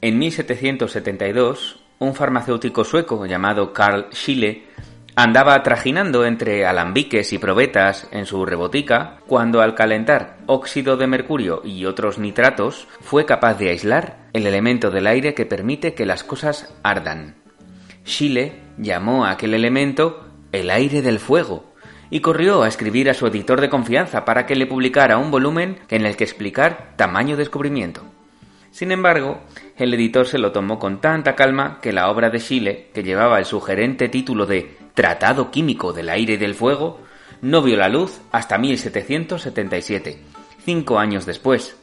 En 1772, un farmacéutico sueco llamado Carl Schille andaba trajinando entre alambiques y probetas en su rebotica cuando al calentar óxido de mercurio y otros nitratos fue capaz de aislar el elemento del aire que permite que las cosas ardan. Schille llamó a aquel elemento el aire del fuego y corrió a escribir a su editor de confianza para que le publicara un volumen en el que explicar tamaño descubrimiento. Sin embargo, el editor se lo tomó con tanta calma que la obra de Schille, que llevaba el sugerente título de Tratado Químico del Aire y del Fuego, no vio la luz hasta 1777, cinco años después.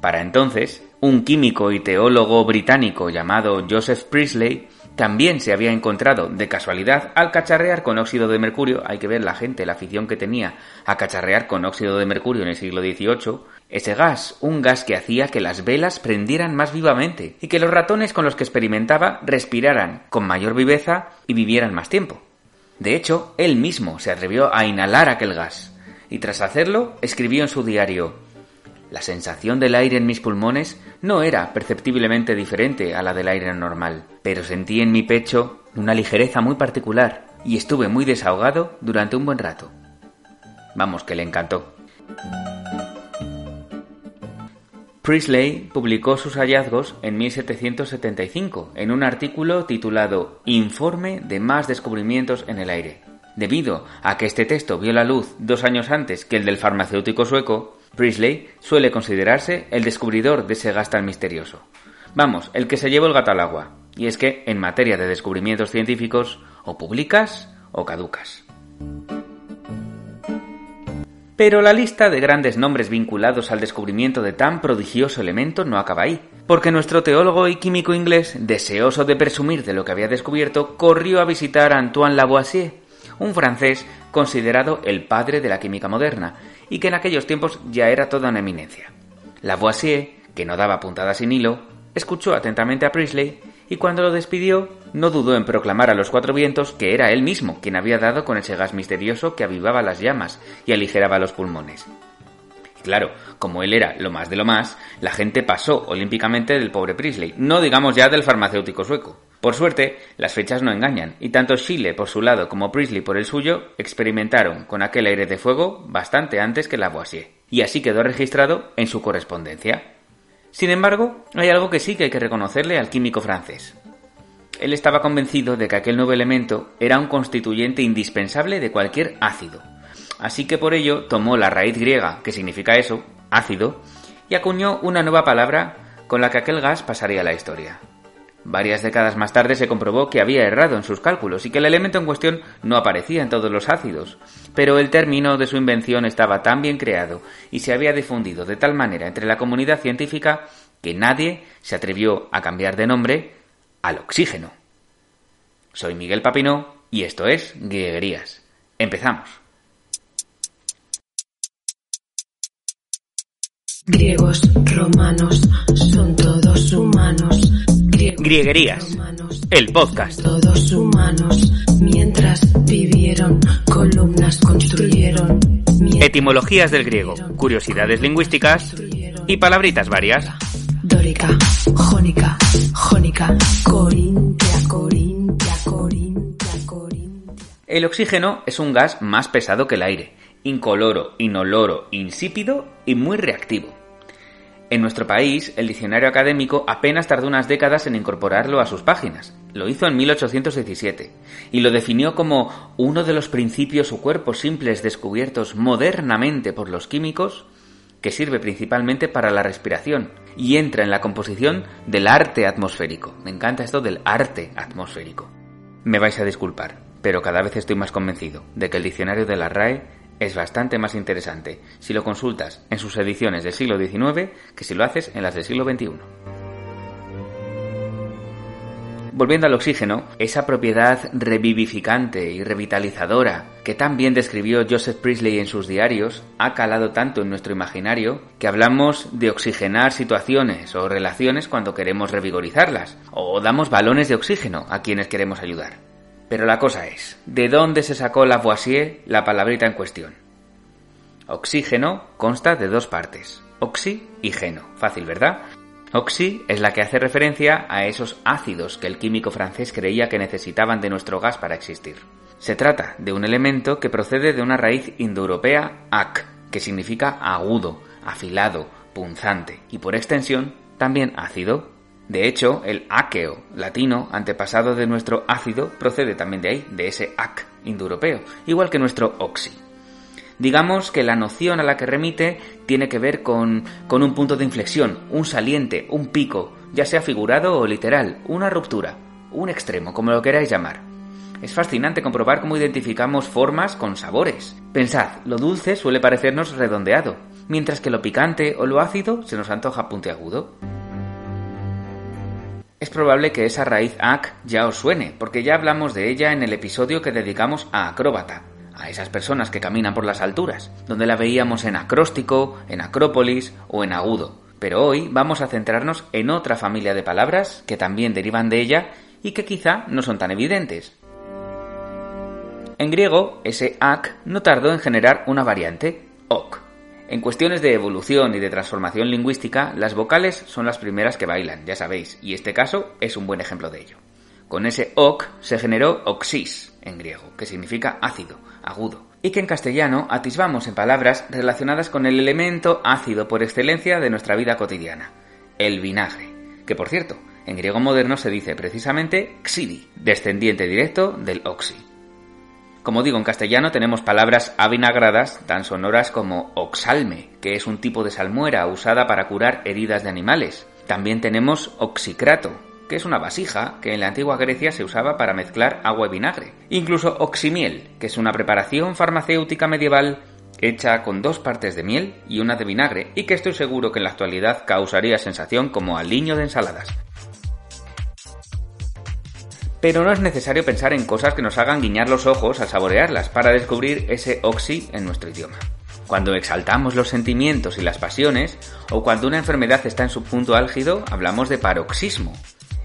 Para entonces, un químico y teólogo británico llamado Joseph Priestley también se había encontrado de casualidad al cacharrear con óxido de mercurio, hay que ver la gente, la afición que tenía a cacharrear con óxido de mercurio en el siglo XVIII, ese gas, un gas que hacía que las velas prendieran más vivamente y que los ratones con los que experimentaba respiraran con mayor viveza y vivieran más tiempo. De hecho, él mismo se atrevió a inhalar aquel gas, y tras hacerlo escribió en su diario La sensación del aire en mis pulmones no era perceptiblemente diferente a la del aire normal, pero sentí en mi pecho una ligereza muy particular y estuve muy desahogado durante un buen rato. Vamos, que le encantó. Priestley publicó sus hallazgos en 1775 en un artículo titulado Informe de más descubrimientos en el aire. Debido a que este texto vio la luz dos años antes que el del farmacéutico sueco, Priestley suele considerarse el descubridor de ese gas tan misterioso. Vamos, el que se llevó el gato al agua. Y es que, en materia de descubrimientos científicos, o publicas o caducas. Pero la lista de grandes nombres vinculados al descubrimiento de tan prodigioso elemento no acaba ahí, porque nuestro teólogo y químico inglés, deseoso de presumir de lo que había descubierto, corrió a visitar a Antoine Lavoisier, un francés considerado el padre de la química moderna, y que en aquellos tiempos ya era toda una eminencia. Lavoisier, que no daba puntadas sin hilo, escuchó atentamente a Priestley y cuando lo despidió no dudó en proclamar a los cuatro vientos que era él mismo quien había dado con ese gas misterioso que avivaba las llamas y aligeraba los pulmones. Y claro, como él era lo más de lo más, la gente pasó olímpicamente del pobre Priestley, no digamos ya del farmacéutico sueco. Por suerte, las fechas no engañan, y tanto Chile por su lado como Priestley por el suyo experimentaron con aquel aire de fuego bastante antes que Lavoisier, y así quedó registrado en su correspondencia. Sin embargo, hay algo que sí que hay que reconocerle al químico francés. Él estaba convencido de que aquel nuevo elemento era un constituyente indispensable de cualquier ácido. Así que por ello tomó la raíz griega, que significa eso, ácido, y acuñó una nueva palabra con la que aquel gas pasaría a la historia. Varias décadas más tarde se comprobó que había errado en sus cálculos y que el elemento en cuestión no aparecía en todos los ácidos, pero el término de su invención estaba tan bien creado y se había difundido de tal manera entre la comunidad científica que nadie se atrevió a cambiar de nombre al oxígeno. Soy Miguel Papinó y esto es Grieguerías. Empezamos. Griegos, romanos, son todos humanos. Grieguerías, el podcast. todos humanos. Mientras vivieron, columnas construyeron. Mientras Etimologías del griego, curiosidades lingüísticas y palabritas varias. Dórica, jónica, jónica, corintia, corintia, corintia, corintia. El oxígeno es un gas más pesado que el aire, incoloro, inoloro, insípido y muy reactivo. En nuestro país, el diccionario académico apenas tardó unas décadas en incorporarlo a sus páginas. Lo hizo en 1817 y lo definió como uno de los principios o cuerpos simples descubiertos modernamente por los químicos que sirve principalmente para la respiración y entra en la composición del arte atmosférico. Me encanta esto del arte atmosférico. Me vais a disculpar, pero cada vez estoy más convencido de que el diccionario de la RAE es bastante más interesante si lo consultas en sus ediciones del siglo XIX que si lo haces en las del siglo XXI. Volviendo al oxígeno, esa propiedad revivificante y revitalizadora que tan bien describió Joseph Priestley en sus diarios ha calado tanto en nuestro imaginario que hablamos de oxigenar situaciones o relaciones cuando queremos revigorizarlas, o damos balones de oxígeno a quienes queremos ayudar. Pero la cosa es, ¿de dónde se sacó Lavoisier la palabrita en cuestión? Oxígeno consta de dos partes, oxi y geno. Fácil, ¿verdad? Oxy es la que hace referencia a esos ácidos que el químico francés creía que necesitaban de nuestro gas para existir. Se trata de un elemento que procede de una raíz indoeuropea ac, que significa agudo, afilado, punzante y por extensión también ácido. De hecho, el áqueo latino, antepasado de nuestro ácido, procede también de ahí, de ese ac indoeuropeo, igual que nuestro oxi. Digamos que la noción a la que remite tiene que ver con, con un punto de inflexión, un saliente, un pico, ya sea figurado o literal, una ruptura, un extremo, como lo queráis llamar. Es fascinante comprobar cómo identificamos formas con sabores. Pensad, lo dulce suele parecernos redondeado, mientras que lo picante o lo ácido se nos antoja puntiagudo. Es probable que esa raíz ac ya os suene, porque ya hablamos de ella en el episodio que dedicamos a acróbata, a esas personas que caminan por las alturas, donde la veíamos en acróstico, en acrópolis o en agudo. Pero hoy vamos a centrarnos en otra familia de palabras que también derivan de ella y que quizá no son tan evidentes. En griego, ese ak no tardó en generar una variante, ok. En cuestiones de evolución y de transformación lingüística, las vocales son las primeras que bailan, ya sabéis, y este caso es un buen ejemplo de ello. Con ese ok se generó oxis en griego, que significa ácido, agudo, y que en castellano atisbamos en palabras relacionadas con el elemento ácido por excelencia de nuestra vida cotidiana, el vinagre, que por cierto, en griego moderno se dice precisamente xidi, descendiente directo del oxi. Como digo, en castellano tenemos palabras avinagradas tan sonoras como oxalme, que es un tipo de salmuera usada para curar heridas de animales. También tenemos oxicrato, que es una vasija que en la antigua Grecia se usaba para mezclar agua y vinagre. Incluso oximiel, que es una preparación farmacéutica medieval hecha con dos partes de miel y una de vinagre, y que estoy seguro que en la actualidad causaría sensación como aliño de ensaladas. Pero no es necesario pensar en cosas que nos hagan guiñar los ojos al saborearlas para descubrir ese oxi en nuestro idioma. Cuando exaltamos los sentimientos y las pasiones, o cuando una enfermedad está en su punto álgido, hablamos de paroxismo,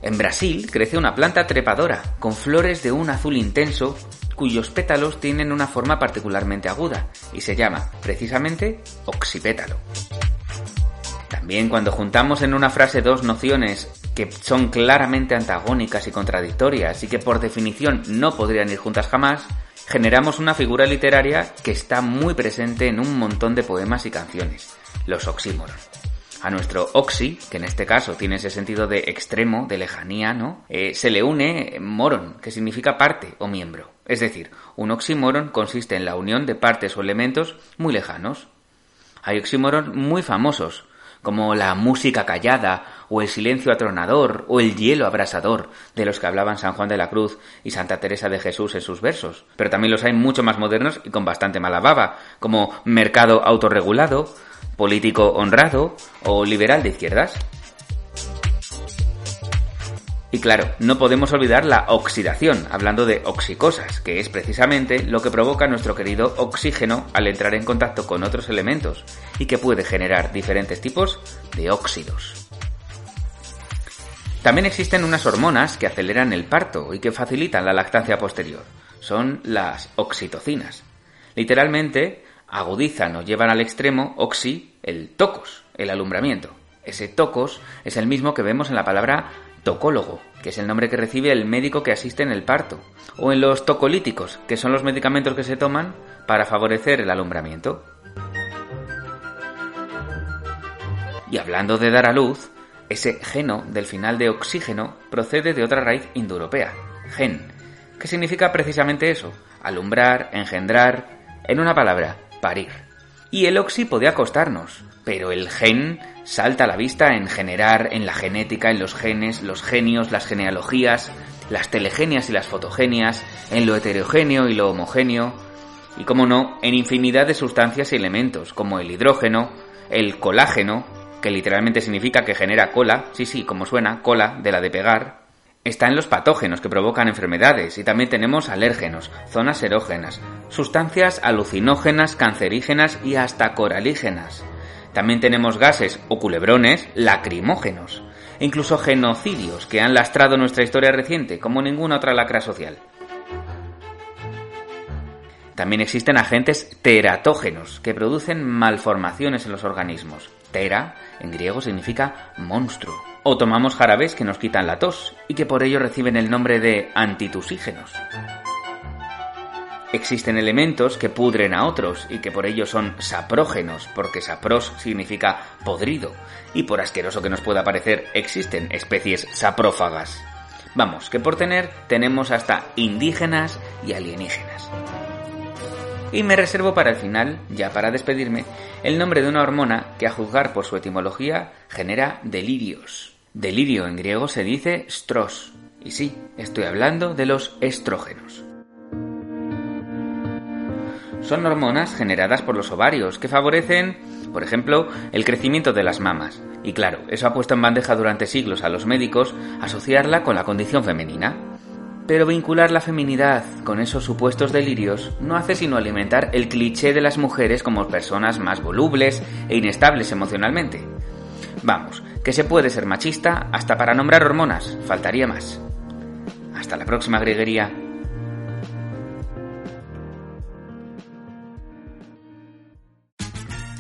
en Brasil crece una planta trepadora, con flores de un azul intenso, cuyos pétalos tienen una forma particularmente aguda, y se llama, precisamente, oxipétalo. También cuando juntamos en una frase dos nociones que son claramente antagónicas y contradictorias y que por definición no podrían ir juntas jamás, generamos una figura literaria que está muy presente en un montón de poemas y canciones, los oxímoros a nuestro oxi, que en este caso tiene ese sentido de extremo, de lejanía, ¿no? Eh, se le une moron, que significa parte o miembro. Es decir, un oxímoron consiste en la unión de partes o elementos muy lejanos. Hay oxímoron muy famosos, como la música callada, o el silencio atronador, o el hielo abrasador, de los que hablaban San Juan de la Cruz y Santa Teresa de Jesús en sus versos. Pero también los hay mucho más modernos y con bastante mala baba, como mercado autorregulado, político honrado o liberal de izquierdas. Y claro, no podemos olvidar la oxidación, hablando de oxicosas, que es precisamente lo que provoca nuestro querido oxígeno al entrar en contacto con otros elementos y que puede generar diferentes tipos de óxidos. También existen unas hormonas que aceleran el parto y que facilitan la lactancia posterior. Son las oxitocinas. Literalmente, agudizan o llevan al extremo oxi, el tocos, el alumbramiento. Ese tocos es el mismo que vemos en la palabra tocólogo, que es el nombre que recibe el médico que asiste en el parto, o en los tocolíticos, que son los medicamentos que se toman para favorecer el alumbramiento. Y hablando de dar a luz, ese geno del final de oxígeno procede de otra raíz indoeuropea, gen, que significa precisamente eso, alumbrar, engendrar, en una palabra, parir. Y el oxi podía costarnos, pero el gen salta a la vista en generar, en la genética, en los genes, los genios, las genealogías, las telegenias y las fotogenias, en lo heterogéneo y lo homogéneo. y como no, en infinidad de sustancias y elementos, como el hidrógeno, el colágeno, que literalmente significa que genera cola, sí, sí, como suena, cola, de la de pegar, está en los patógenos que provocan enfermedades y también tenemos alérgenos, zonas erógenas, sustancias alucinógenas, cancerígenas y hasta coralígenas. También tenemos gases o culebrones lacrimógenos, e incluso genocidios que han lastrado nuestra historia reciente como ninguna otra lacra social. También existen agentes teratógenos que producen malformaciones en los organismos. Tera, en griego, significa monstruo. O tomamos jarabes que nos quitan la tos y que por ello reciben el nombre de antitusígenos. Existen elementos que pudren a otros y que por ello son saprógenos, porque sapros significa podrido, y por asqueroso que nos pueda parecer, existen especies saprófagas. Vamos, que por tener tenemos hasta indígenas y alienígenas. Y me reservo para el final, ya para despedirme, el nombre de una hormona que a juzgar por su etimología genera delirios. Delirio en griego se dice stros. Y sí, estoy hablando de los estrógenos. Son hormonas generadas por los ovarios que favorecen, por ejemplo, el crecimiento de las mamas. Y claro, eso ha puesto en bandeja durante siglos a los médicos asociarla con la condición femenina. Pero vincular la feminidad con esos supuestos delirios no hace sino alimentar el cliché de las mujeres como personas más volubles e inestables emocionalmente. Vamos, que se puede ser machista hasta para nombrar hormonas, faltaría más. Hasta la próxima grieguería.